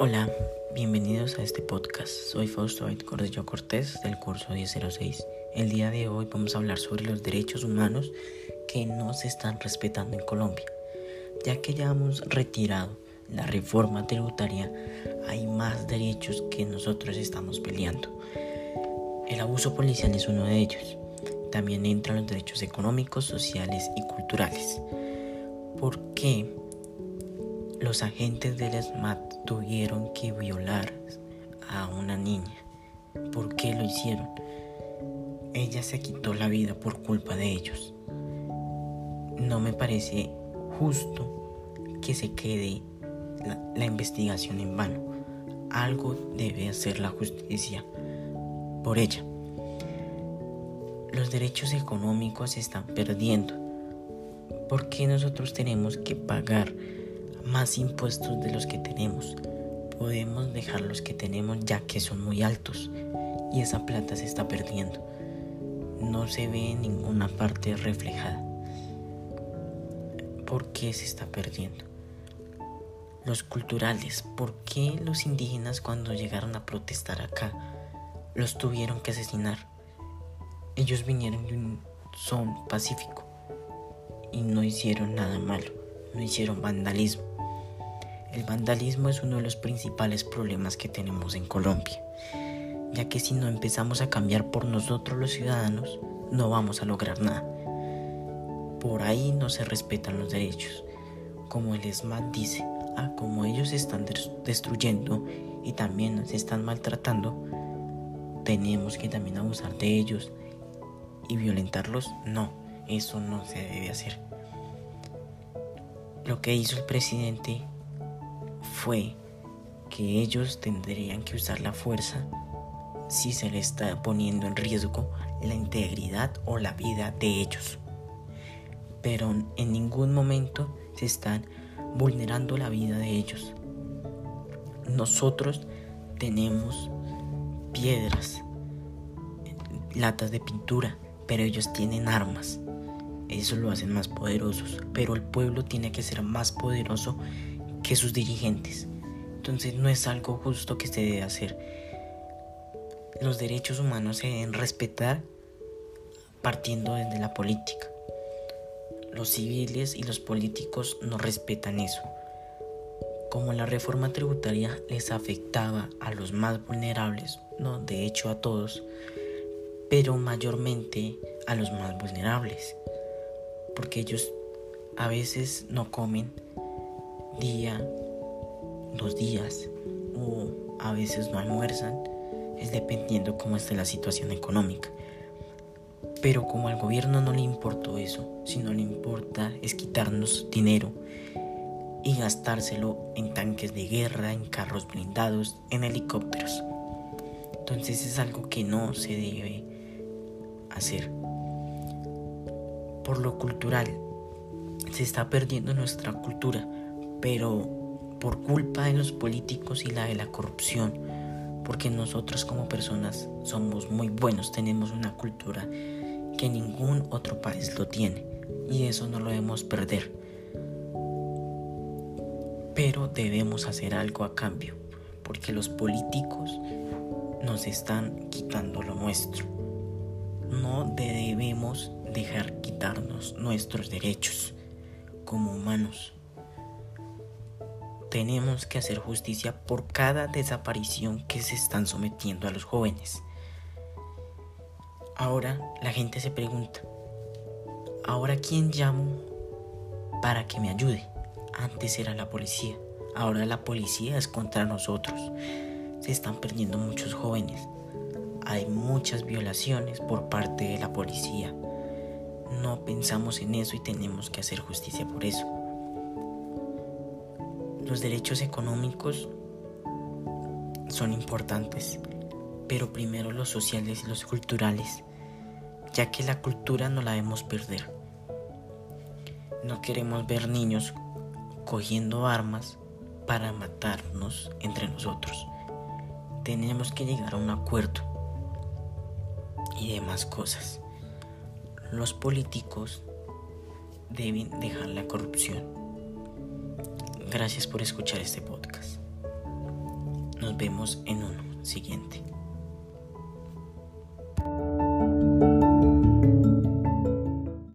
Hola, bienvenidos a este podcast. Soy Fausto Cordillo Cortés del curso 1006. El día de hoy vamos a hablar sobre los derechos humanos que no se están respetando en Colombia. Ya que ya hemos retirado la reforma tributaria, hay más derechos que nosotros estamos peleando. El abuso policial es uno de ellos. También entran los derechos económicos, sociales y culturales. ¿Por qué? Los agentes del SMAT tuvieron que violar a una niña. ¿Por qué lo hicieron? Ella se quitó la vida por culpa de ellos. No me parece justo que se quede la, la investigación en vano. Algo debe hacer la justicia por ella. Los derechos económicos se están perdiendo. ¿Por qué nosotros tenemos que pagar? Más impuestos de los que tenemos. Podemos dejar los que tenemos ya que son muy altos y esa plata se está perdiendo. No se ve en ninguna parte reflejada. ¿Por qué se está perdiendo? Los culturales, ¿por qué los indígenas cuando llegaron a protestar acá los tuvieron que asesinar? Ellos vinieron de un son pacífico y no hicieron nada malo, no hicieron vandalismo. El vandalismo es uno de los principales problemas que tenemos en Colombia, ya que si no empezamos a cambiar por nosotros los ciudadanos, no vamos a lograr nada. Por ahí no se respetan los derechos. Como el SMAT dice, ah, como ellos están destruyendo y también nos están maltratando, tenemos que también abusar de ellos y violentarlos. No, eso no se debe hacer. Lo que hizo el presidente fue que ellos tendrían que usar la fuerza si se les está poniendo en riesgo la integridad o la vida de ellos. Pero en ningún momento se están vulnerando la vida de ellos. Nosotros tenemos piedras, latas de pintura, pero ellos tienen armas. Eso lo hacen más poderosos. Pero el pueblo tiene que ser más poderoso que sus dirigentes. Entonces no es algo justo que se debe hacer. Los derechos humanos se deben respetar partiendo desde la política. Los civiles y los políticos no respetan eso. Como la reforma tributaria les afectaba a los más vulnerables, no, de hecho a todos, pero mayormente a los más vulnerables, porque ellos a veces no comen día, dos días o a veces no almuerzan, es dependiendo cómo esté la situación económica. Pero como al gobierno no le importó eso, sino le importa es quitarnos dinero y gastárselo en tanques de guerra, en carros blindados, en helicópteros. Entonces es algo que no se debe hacer. Por lo cultural, se está perdiendo nuestra cultura pero por culpa de los políticos y la de la corrupción, porque nosotros como personas somos muy buenos, tenemos una cultura que ningún otro país lo tiene y eso no lo debemos perder. Pero debemos hacer algo a cambio, porque los políticos nos están quitando lo nuestro. No debemos dejar quitarnos nuestros derechos como humanos. Tenemos que hacer justicia por cada desaparición que se están sometiendo a los jóvenes. Ahora la gente se pregunta, ¿ahora quién llamo para que me ayude? Antes era la policía, ahora la policía es contra nosotros. Se están perdiendo muchos jóvenes. Hay muchas violaciones por parte de la policía. No pensamos en eso y tenemos que hacer justicia por eso. Los derechos económicos son importantes, pero primero los sociales y los culturales, ya que la cultura no la debemos perder. No queremos ver niños cogiendo armas para matarnos entre nosotros. Tenemos que llegar a un acuerdo y demás cosas. Los políticos deben dejar la corrupción. Gracias por escuchar este podcast. Nos vemos en uno siguiente.